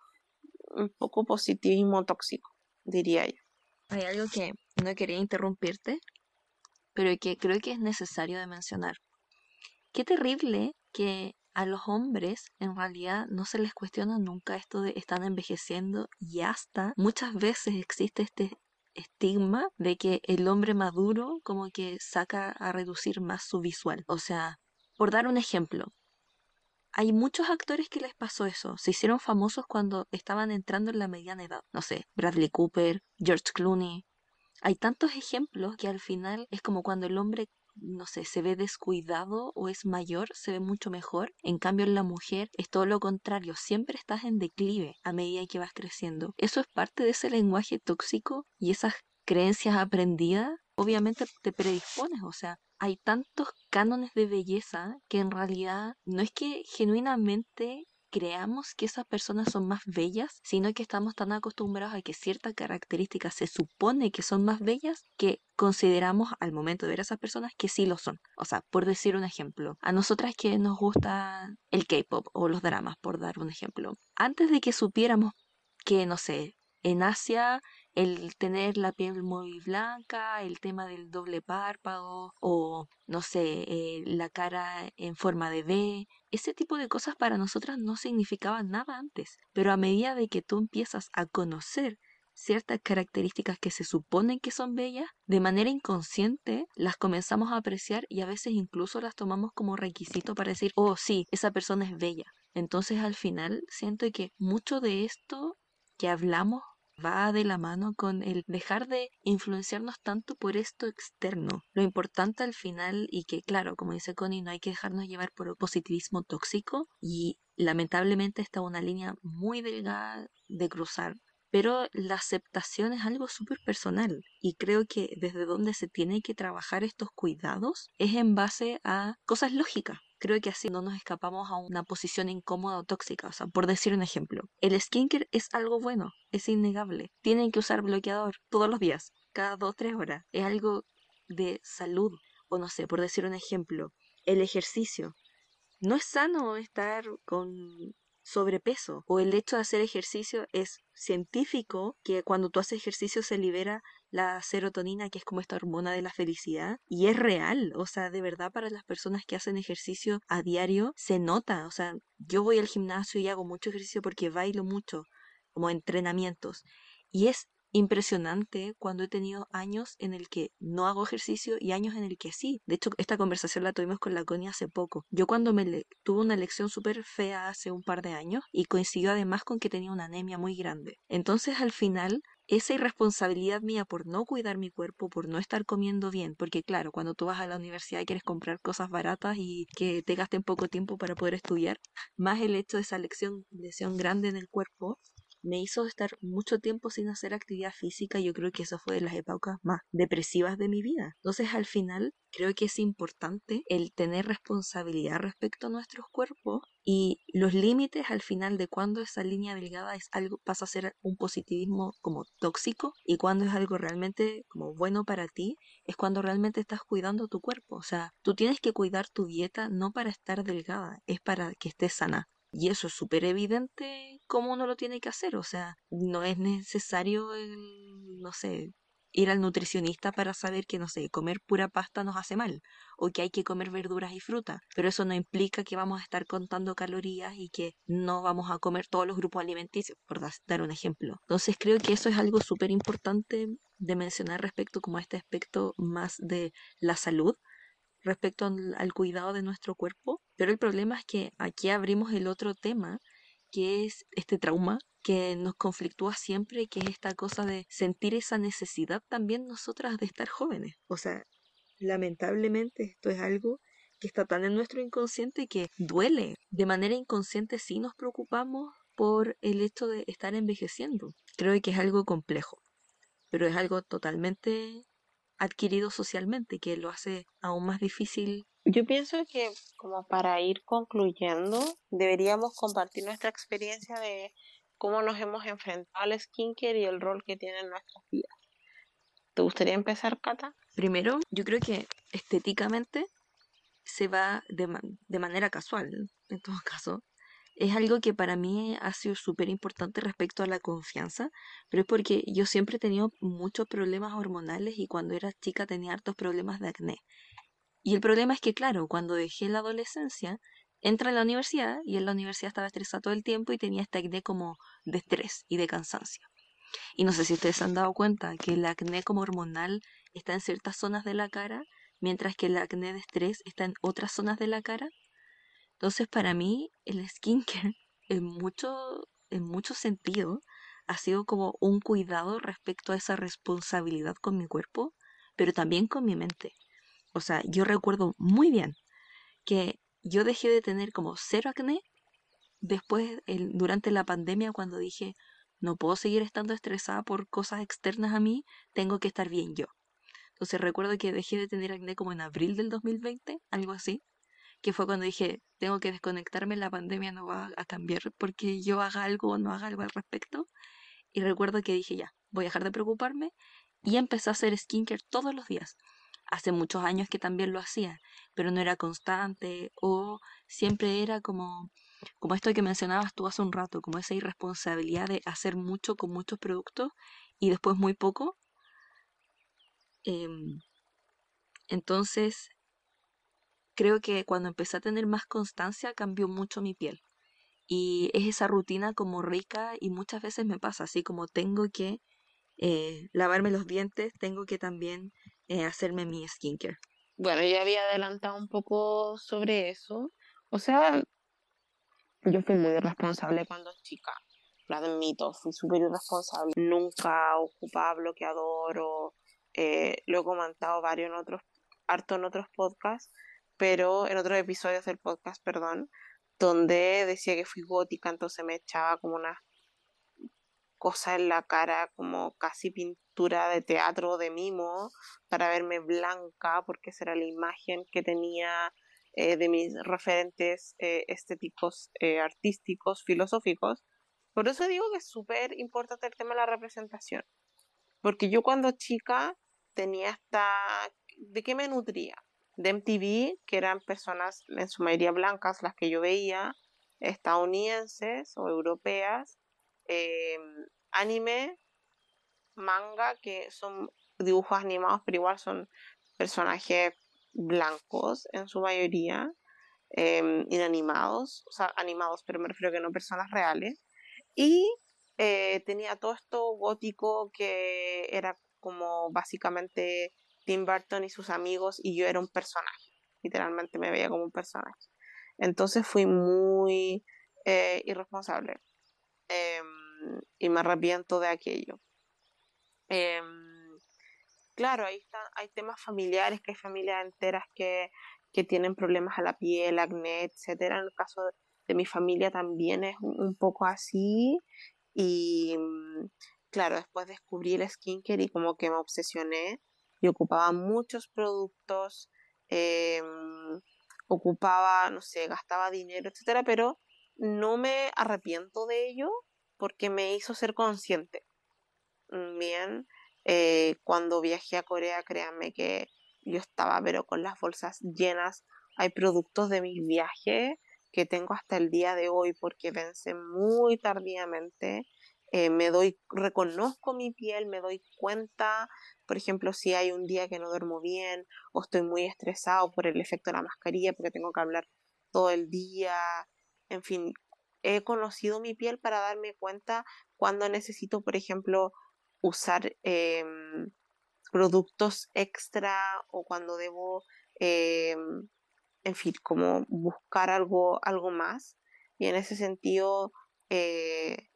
un poco positivismo tóxico, diría yo. Hay algo que no quería interrumpirte, pero que creo que es necesario de mencionar. Qué terrible que a los hombres en realidad no se les cuestiona nunca esto de estar envejeciendo y hasta muchas veces existe este estigma de que el hombre maduro como que saca a reducir más su visual. O sea, por dar un ejemplo, hay muchos actores que les pasó eso. Se hicieron famosos cuando estaban entrando en la mediana edad. No sé, Bradley Cooper, George Clooney. Hay tantos ejemplos que al final es como cuando el hombre, no sé, se ve descuidado o es mayor, se ve mucho mejor. En cambio, en la mujer es todo lo contrario. Siempre estás en declive a medida que vas creciendo. Eso es parte de ese lenguaje tóxico y esas creencias aprendidas. Obviamente te predispones, o sea, hay tantos cánones de belleza que en realidad no es que genuinamente creamos que esas personas son más bellas, sino que estamos tan acostumbrados a que ciertas características se supone que son más bellas que consideramos al momento de ver a esas personas que sí lo son. O sea, por decir un ejemplo, a nosotras que nos gusta el K-pop o los dramas, por dar un ejemplo, antes de que supiéramos que, no sé, en Asia el tener la piel muy blanca, el tema del doble párpado o no sé, eh, la cara en forma de V, ese tipo de cosas para nosotras no significaban nada antes, pero a medida de que tú empiezas a conocer ciertas características que se suponen que son bellas, de manera inconsciente las comenzamos a apreciar y a veces incluso las tomamos como requisito para decir, oh sí, esa persona es bella. Entonces al final siento que mucho de esto que hablamos va de la mano con el dejar de influenciarnos tanto por esto externo. Lo importante al final y que claro, como dice Connie, no hay que dejarnos llevar por el positivismo tóxico y lamentablemente está una línea muy delgada de cruzar. Pero la aceptación es algo súper personal y creo que desde donde se tiene que trabajar estos cuidados es en base a cosas lógicas creo que así no nos escapamos a una posición incómoda o tóxica. O sea, por decir un ejemplo, el skincare es algo bueno, es innegable. Tienen que usar bloqueador todos los días, cada dos, tres horas. Es algo de salud. O no sé, por decir un ejemplo, el ejercicio. No es sano estar con sobrepeso o el hecho de hacer ejercicio es científico que cuando tú haces ejercicio se libera la serotonina que es como esta hormona de la felicidad y es real, o sea, de verdad para las personas que hacen ejercicio a diario se nota, o sea, yo voy al gimnasio y hago mucho ejercicio porque bailo mucho como entrenamientos y es impresionante cuando he tenido años en el que no hago ejercicio y años en el que sí. De hecho, esta conversación la tuvimos con la Connie hace poco. Yo cuando me tuve una lección súper fea hace un par de años y coincidió además con que tenía una anemia muy grande. Entonces, al final, esa irresponsabilidad mía por no cuidar mi cuerpo, por no estar comiendo bien, porque claro, cuando tú vas a la universidad y quieres comprar cosas baratas y que te gasten poco tiempo para poder estudiar, más el hecho de esa lección, lesión grande en el cuerpo, me hizo estar mucho tiempo sin hacer actividad física. Yo creo que eso fue de las épocas más depresivas de mi vida. Entonces, al final, creo que es importante el tener responsabilidad respecto a nuestros cuerpos y los límites al final de cuando esa línea delgada es algo pasa a ser un positivismo como tóxico y cuando es algo realmente como bueno para ti es cuando realmente estás cuidando tu cuerpo o sea tú tienes que cuidar tu dieta no para estar delgada es para que estés sana y eso es súper evidente cómo uno lo tiene que hacer. O sea, no es necesario, no sé, ir al nutricionista para saber que, no sé, comer pura pasta nos hace mal o que hay que comer verduras y fruta. Pero eso no implica que vamos a estar contando calorías y que no vamos a comer todos los grupos alimenticios, por dar un ejemplo. Entonces creo que eso es algo súper importante de mencionar respecto como a este aspecto más de la salud respecto al, cuidado de nuestro cuerpo, pero el problema es que aquí abrimos el otro tema, que es este trauma que nos conflictúa siempre, que es esta cosa de sentir esa necesidad también nosotras de estar jóvenes. O sea, lamentablemente esto es algo que está tan en nuestro inconsciente que duele. De manera inconsciente sí nos preocupamos por el hecho de estar envejeciendo. Creo que es algo complejo, pero es algo totalmente adquirido socialmente, que lo hace aún más difícil. Yo pienso que como para ir concluyendo, deberíamos compartir nuestra experiencia de cómo nos hemos enfrentado al skincare y el rol que tiene en nuestras vidas. ¿Te gustaría empezar, Cata? Primero, yo creo que estéticamente se va de, de manera casual, en todo caso, es algo que para mí ha sido súper importante respecto a la confianza, pero es porque yo siempre he tenido muchos problemas hormonales y cuando era chica tenía hartos problemas de acné. Y el problema es que, claro, cuando dejé la adolescencia, entra a la universidad y en la universidad estaba estresada todo el tiempo y tenía este acné como de estrés y de cansancio. Y no sé si ustedes han dado cuenta que el acné como hormonal está en ciertas zonas de la cara, mientras que el acné de estrés está en otras zonas de la cara. Entonces, para mí, el skincare, en mucho, en sentido, ha sido como un cuidado respecto a esa responsabilidad con mi cuerpo, pero también con mi mente. O sea, yo recuerdo muy bien que yo dejé de tener como cero acné después, durante la pandemia, cuando dije, no puedo seguir estando estresada por cosas externas a mí, tengo que estar bien yo. Entonces recuerdo que dejé de tener acné como en abril del 2020, algo así que fue cuando dije, tengo que desconectarme, la pandemia no va a cambiar porque yo haga algo o no haga algo al respecto. Y recuerdo que dije, ya, voy a dejar de preocuparme y empecé a hacer skincare todos los días. Hace muchos años que también lo hacía, pero no era constante o siempre era como como esto que mencionabas tú hace un rato, como esa irresponsabilidad de hacer mucho con muchos productos y después muy poco. Em, entonces, creo que cuando empecé a tener más constancia cambió mucho mi piel. Y es esa rutina como rica y muchas veces me pasa así como tengo que eh, lavarme los dientes, tengo que también eh, hacerme mi skincare. Bueno, ya había adelantado un poco sobre eso. O sea, yo fui muy irresponsable cuando chica. Lo admito, fui súper irresponsable. Nunca ocupaba bloqueador o eh, lo he comentado varios en otros, harto en otros podcasts, pero en otros episodios del podcast, perdón, donde decía que fui gótica, entonces me echaba como una cosa en la cara, como casi pintura de teatro, de mimo, para verme blanca, porque esa era la imagen que tenía eh, de mis referentes eh, estéticos, eh, artísticos, filosóficos. Por eso digo que es súper importante el tema de la representación. Porque yo cuando chica tenía esta... ¿De qué me nutría? De MTV, que eran personas en su mayoría blancas, las que yo veía, estadounidenses o europeas, em, anime, manga, que son dibujos animados, pero igual son personajes blancos en su mayoría, eh, inanimados, o sea, animados, pero me refiero que no personas reales. Y eh, tenía todo esto gótico que era como básicamente Tim Burton y sus amigos y yo era un personaje, literalmente me veía como un personaje. Entonces fui muy eh, irresponsable em, y me arrepiento de aquello. Em, claro, ahí está, hay temas familiares, que hay familias enteras que, tienen problemas a la piel, acné, etcétera. En el caso de, mi familia también es un, poco así. Y claro, después descubrí el skincare y como que me obsesioné y ocupaba muchos productos, em, ocupaba, no sé, gastaba dinero, etcétera, pero no me arrepiento de ello porque me hizo ser consciente. Bien, eh, cuando viajé a Corea, créanme que yo estaba, pero con las bolsas llenas. Hay productos de mis viajes que tengo hasta el día de hoy porque vencen muy tardíamente. Eh, me doy, reconozco mi piel, me doy cuenta, por ejemplo, si hay un día que no duermo bien o estoy muy estresado por el efecto de la mascarilla porque tengo que hablar todo el día. En fin, he conocido mi piel para darme cuenta cuando necesito, por ejemplo, usar em, productos extra o cuando debo, em, en fin, como buscar algo, algo más. Y en ese sentido, eh,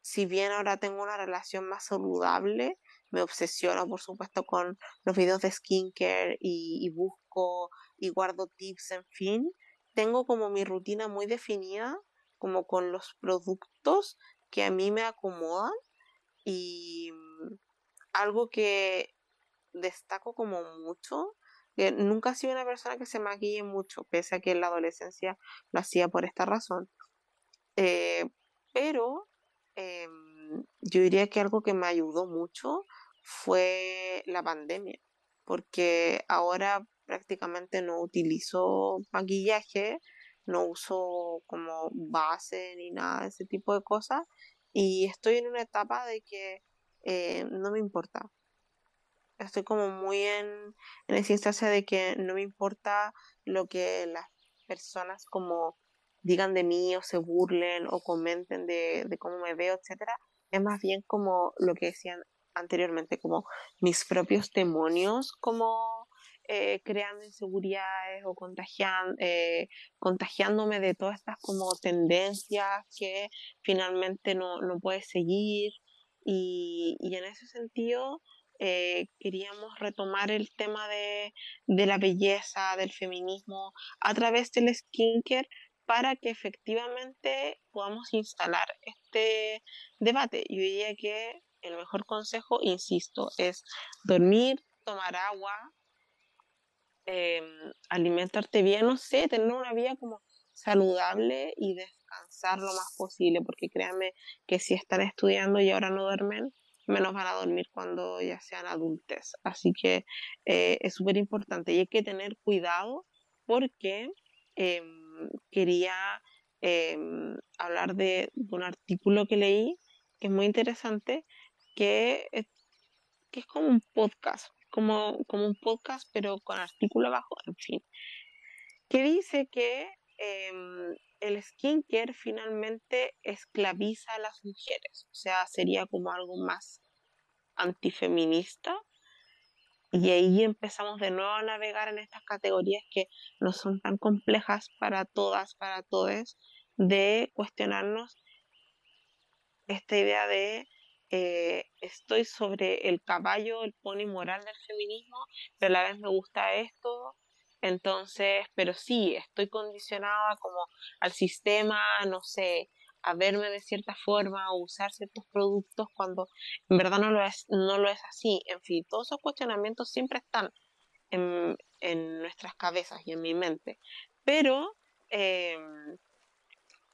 si bien ahora tengo una relación más saludable, me obsesiono, por supuesto, con los videos de skincare y, busco y guardo tips, en fin. Tengo como mi rutina muy definida, como con los productos que a mí me acomodan y mm, algo que destaco como mucho, nunca he sido una persona que se maquille mucho, pese a que en la adolescencia lo hacía por esta razón. Eh, pero em, yo diría que algo que me ayudó mucho fue la pandemia, porque ahora prácticamente no utilizo maquillaje, no uso como base ni nada de ese tipo de cosas y estoy en una etapa de que eh, no me importa. Estoy como muy en, en esa instancia de que no me importa lo que las personas como digan de mí o se burlen o comenten de, de cómo me veo, etcétera. Es más bien como lo que decían anteriormente, como mis propios demonios, como eh, creando inseguridades o contagian, eh, contagiándome de todas estas como tendencias que finalmente no, no puedes seguir. Y, y, en ese sentido eh, queríamos retomar el tema de, de la belleza, del feminismo a través del skincare para que efectivamente podamos instalar este debate. Yo diría que el mejor consejo, insisto, es dormir, tomar agua, eh, alimentarte bien, no sé, tener una vida como saludable y descansar lo más posible, porque créanme que si están estudiando y ahora no duermen, menos van a dormir cuando ya sean adultos. Así que eh, es súper importante y hay que tener cuidado porque em, quería em, hablar de, un artículo que leí que es muy interesante, que, es como un podcast, como, como un podcast pero con artículo abajo, en fin, que dice que em, el skincare finalmente esclaviza a las mujeres, o sea, sería como algo más antifeminista. Y ahí empezamos de nuevo a navegar en estas categorías que no son tan complejas para todas, para todos, de cuestionarnos esta idea de eh, estoy sobre el caballo, el pony moral del feminismo, pero a la vez me gusta esto, entonces, pero sí, estoy condicionada como al sistema, no sé, a verme de cierta forma o usar ciertos productos cuando en verdad no lo es, no lo es así. En fin, todos esos cuestionamientos siempre están en, nuestras cabezas y en mi mente. Pero em,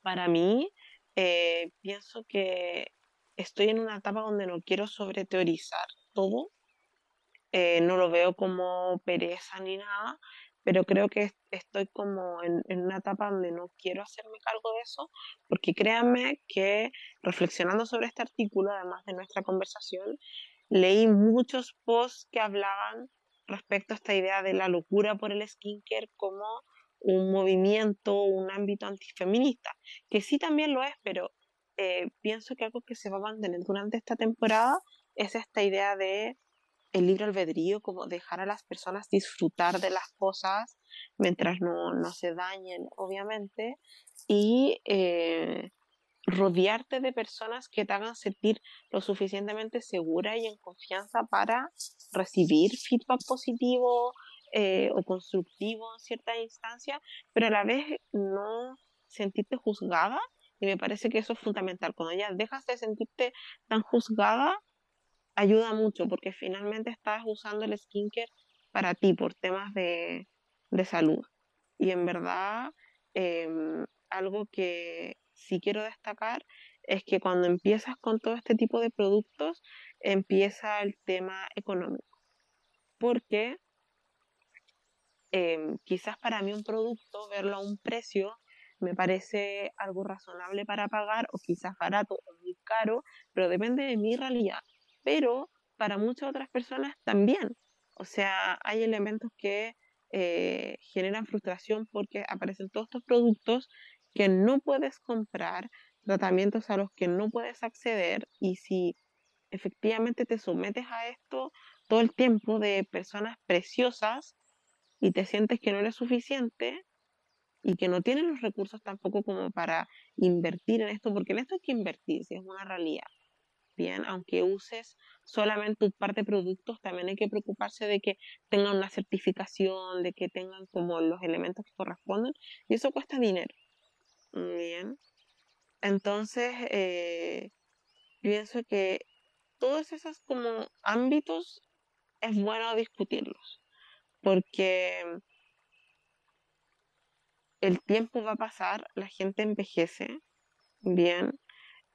para mí, eh, pienso que estoy en una etapa donde no quiero sobreteorizar todo. Eh, no lo veo como pereza ni nada, pero creo que estoy como en, una etapa donde no quiero hacerme cargo de eso, porque créanme que reflexionando sobre este artículo, además de nuestra conversación, leí muchos posts que hablaban respecto a esta idea de la locura por el skincare como un movimiento, un ámbito antifeminista, que sí también lo es, pero eh, pienso que algo que se va a mantener durante esta temporada es esta idea de el libre albedrío, como dejar a las personas disfrutar de las cosas mientras no, se dañen, obviamente, y eh, rodearte de personas que te hagan sentir lo suficientemente segura y en confianza para recibir feedback positivo eh, o constructivo en cierta instancia, pero a la vez no sentirte juzgada. Y me parece que eso es fundamental. Cuando ya dejas de sentirte tan juzgada, ayuda mucho porque finalmente estás usando el skincare para ti por temas de, salud. Y en verdad, em, algo que sí quiero destacar es que cuando empiezas con todo este tipo de productos, empieza el tema económico. Porque em, quizás para mí un producto, verlo a un precio, me parece algo razonable para pagar o quizás barato o muy caro, pero depende de mi realidad pero para muchas otras personas también. O sea, hay elementos que eh, generan frustración porque aparecen todos estos productos que no puedes comprar, tratamientos a los que no puedes acceder y si efectivamente te sometes a esto todo el tiempo de personas preciosas y te sientes que no eres suficiente y que no tienes los recursos tampoco como para invertir en esto, porque en esto hay que invertir, si es una realidad bien, aunque uses solamente un par de productos, también hay que preocuparse de que tengan una certificación, de que tengan como los elementos que corresponden, y eso cuesta dinero. Bien. Entonces, eh, pienso que todos esos como ámbitos es bueno discutirlos, porque el tiempo va a pasar, la gente envejece, bien,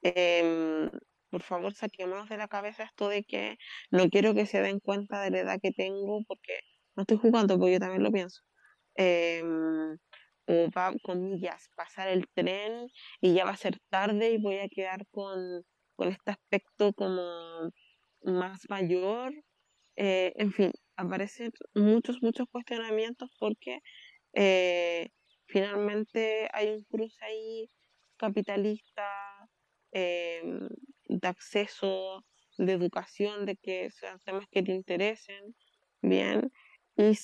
em, por favor saquemos de la cabeza esto de que no quiero que se den cuenta de la edad que tengo porque no estoy jugando, porque yo también lo pienso. Em, o va, comillas, pasar el tren y ya va a ser tarde y voy a quedar con, este aspecto como más mayor. Eh, en fin, aparecen muchos, muchos cuestionamientos porque eh, finalmente hay un cruce ahí capitalista, em, de acceso, de educación, de que sean temas que te interesen, bien. Y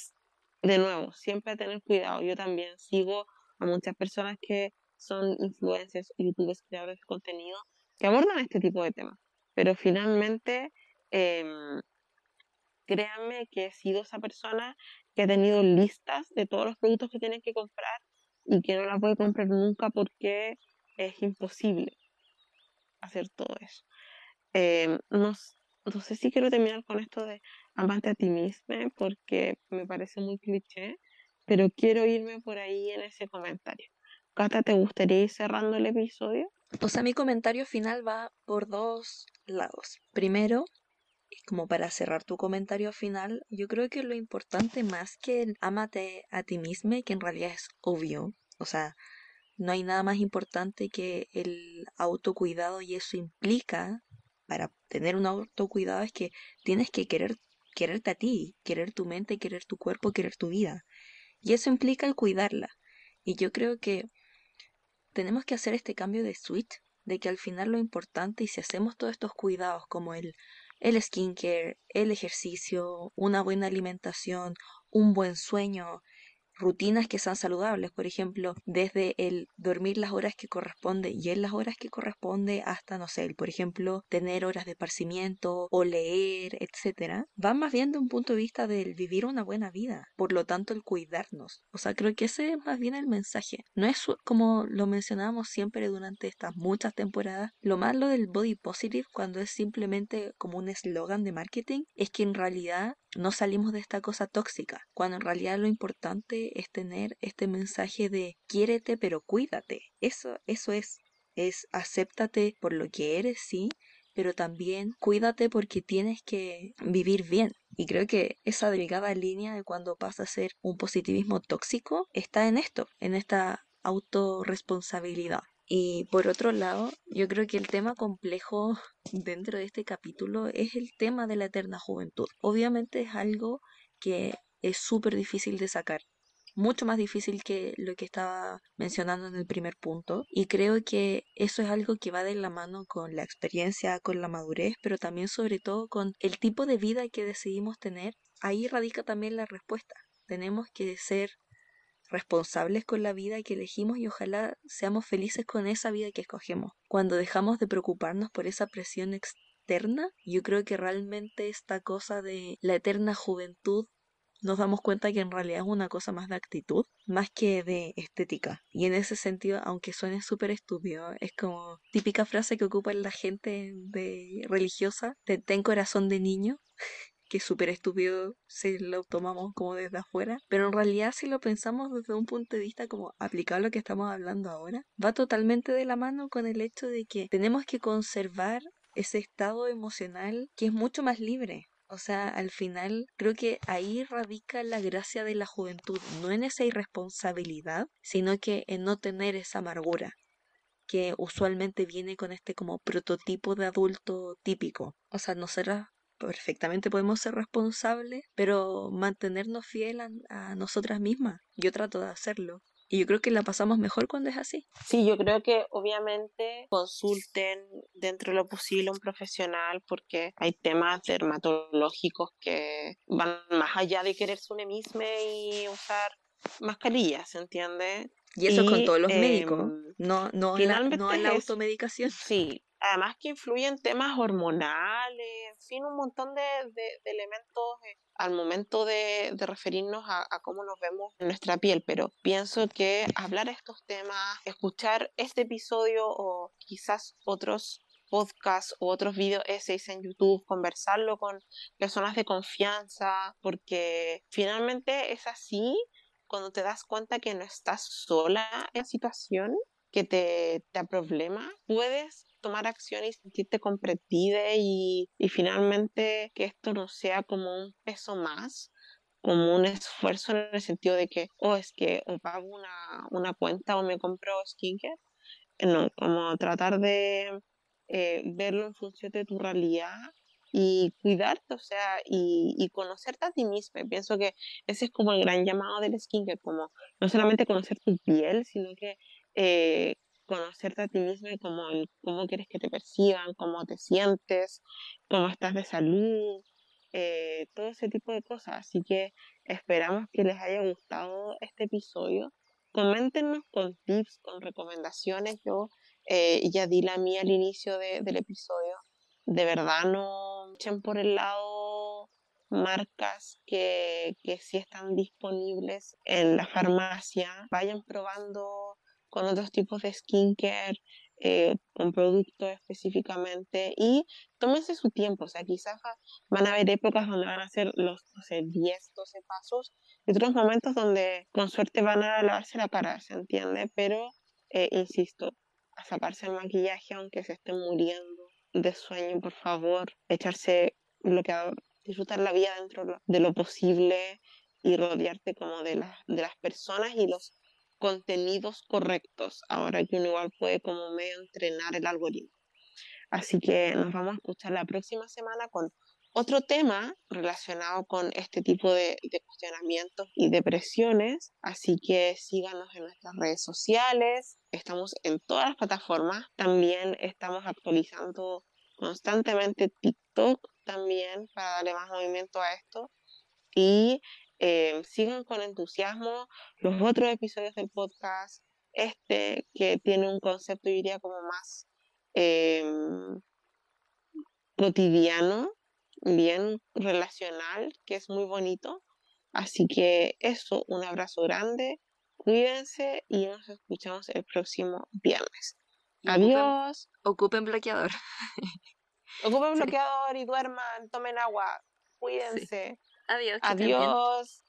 de nuevo, siempre tener cuidado. Yo también sigo a muchas personas que son influencers, youtubers, creadores de contenido, que abordan este tipo de temas. Pero finalmente, em, créanme que he sido esa persona que ha tenido listas de todos los productos que tienen que comprar y que no las puede comprar nunca porque es imposible hacer todo eso. Em, no, sé si quiero terminar con esto de amante a ti mismo, porque me parece muy cliché, pero quiero irme por ahí en ese comentario. Cata, ¿te gustaría ir cerrando el episodio? O sea, mi comentario final va por dos lados. Primero, como para cerrar tu comentario final, yo creo que lo importante más que el amate a ti mismo, que en realidad es obvio, o sea, no hay nada más importante que el autocuidado y eso implica, para tener un autocuidado es que tienes que querer, quererte a ti, querer tu mente, querer tu cuerpo, querer tu vida. Y eso implica el cuidarla. Y yo creo que tenemos que hacer este cambio de switch, de que al final lo importante, y si hacemos todos estos cuidados como el, el skincare, el ejercicio, una buena alimentación, un buen sueño, rutinas que sean saludables, por ejemplo, desde el dormir las horas que corresponde y en las horas que corresponde hasta, no sé, el, por ejemplo, tener horas de parcimiento o leer, etcétera, va más bien de un punto de vista del vivir una buena vida, por lo tanto el cuidarnos. O sea, creo que ese es más bien el mensaje. No es como lo mencionábamos siempre durante estas muchas temporadas, lo malo del body positive cuando es simplemente como un eslogan de marketing es que en realidad no salimos de esta cosa tóxica, cuando en realidad lo importante es tener este mensaje de quiérete pero cuídate. Eso, eso es, es acéptate por lo que eres, sí, pero también cuídate porque tienes que vivir bien. Y creo que esa delgada línea de cuando pasa a ser un positivismo tóxico está en esto, en esta autorresponsabilidad. Y por otro lado, yo creo que el tema complejo dentro de este capítulo es el tema de la eterna juventud. Obviamente es algo que es súper difícil de sacar, mucho más difícil que lo que estaba mencionando en el primer punto. Y creo que eso es algo que va de la mano con la experiencia, con la madurez, pero también sobre todo con el tipo de vida que decidimos tener. Ahí radica también la respuesta. Tenemos que ser responsables con la vida que elegimos y ojalá seamos felices con esa vida que escogemos. Cuando dejamos de preocuparnos por esa presión externa, yo creo que realmente esta cosa de la eterna juventud nos damos cuenta que en realidad es una cosa más de actitud, más que de estética. Y en ese sentido, aunque suene súper estúpido, es como típica frase que ocupa la gente religiosa, de ten corazón de niño que súper estúpido si lo tomamos como desde afuera, pero en realidad si lo pensamos desde un punto de vista como aplicado a lo que estamos hablando ahora, va totalmente de la mano con el hecho de que tenemos que conservar ese estado emocional que es mucho más libre. O sea, al final creo que ahí radica la gracia de la juventud, no en esa irresponsabilidad, sino que en no tener esa amargura que usualmente viene con este como prototipo de adulto típico. O sea, nosotras perfectamente podemos ser responsables, pero mantenernos fieles a, nosotras mismas. Yo trato de hacerlo. Y yo creo que la pasamos mejor cuando es así. Sí, yo creo que obviamente consulten dentro de lo posible un profesional porque hay temas dermatológicos que van más allá de quererse un misma y usar mascarillas, ¿se entiende? Y eso con todos los médicos, em, no, no, la, no la automedicación. Sí, además que influyen temas hormonales, en fin, un montón de, elementos eh, al momento de, referirnos a, cómo nos vemos en nuestra piel, pero pienso que hablar estos temas, escuchar este episodio o quizás otros podcasts o otros videos essays en YouTube, conversarlo con personas de confianza, porque finalmente es así cuando te das cuenta que no estás sola en la situación que te, te problema, puedes tomar acción y sentirte comprendida y, y finalmente que esto no sea como un peso más, como un esfuerzo en el sentido de que, oh, es que o pago una, una cuenta o me compro skincare. No, como tratar de eh, verlo en función de tu realidad y cuidarte, o sea, y, conocerte a ti misma. Pienso que ese es como el gran llamado del skincare, como no solamente conocer tu piel, sino que eh, conocerte a ti mismo y cómo, quieres que te perciban, cómo te sientes, cómo estás de salud, eh, todo ese tipo de cosas. Así que esperamos que les haya gustado este episodio. Coméntenos con tips, con recomendaciones. Yo eh, ya di la mía al inicio del episodio. De verdad no echen por el lado marcas que, que sí están disponibles en la farmacia. Vayan probando con otros tipos de skincare, eh, con productos específicamente y tómense su tiempo, o sea, quizás van a haber épocas donde van a hacer los, no sé, 10, 12 pasos y otros momentos donde con suerte van a lavarse la cara, ¿se entiende? Pero, eh, insisto, a sacarse el maquillaje aunque se estén muriendo de sueño, por favor, echarse bloqueador, disfrutar la vida dentro de lo posible y rodearte como de, de las personas y los contenidos correctos, ahora que uno igual puede como medio entrenar el algoritmo. Así que nos vamos a escuchar la próxima semana con otro tema relacionado con este tipo de, cuestionamientos y depresiones, así que síganos en nuestras redes sociales, estamos en todas las plataformas, también estamos actualizando constantemente TikTok también para darle más movimiento a esto y eh, sigan con entusiasmo los otros episodios del podcast, este que tiene un concepto, yo diría, como más em, cotidiano, bien relacional, que es muy bonito. Así que eso, un abrazo grande, cuídense y nos escuchamos el próximo viernes. Adiós. Ocupen, bloqueador. Ocupen bloqueador y duerman, tomen agua, cuídense. Adiós. Adiós.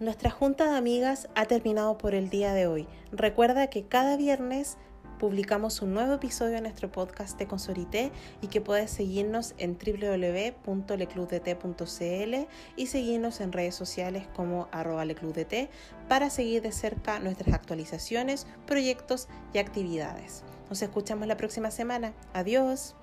Nuestra junta de amigas ha terminado por el día de hoy. Recuerda que cada viernes publicamos un nuevo episodio en nuestro podcast de Consorité y que puedes seguirnos en www.leclubdt.cl y seguirnos en redes sociales como arroba leclubdt para seguir de cerca nuestras actualizaciones, proyectos y actividades. Nos escuchamos la próxima semana. Adiós.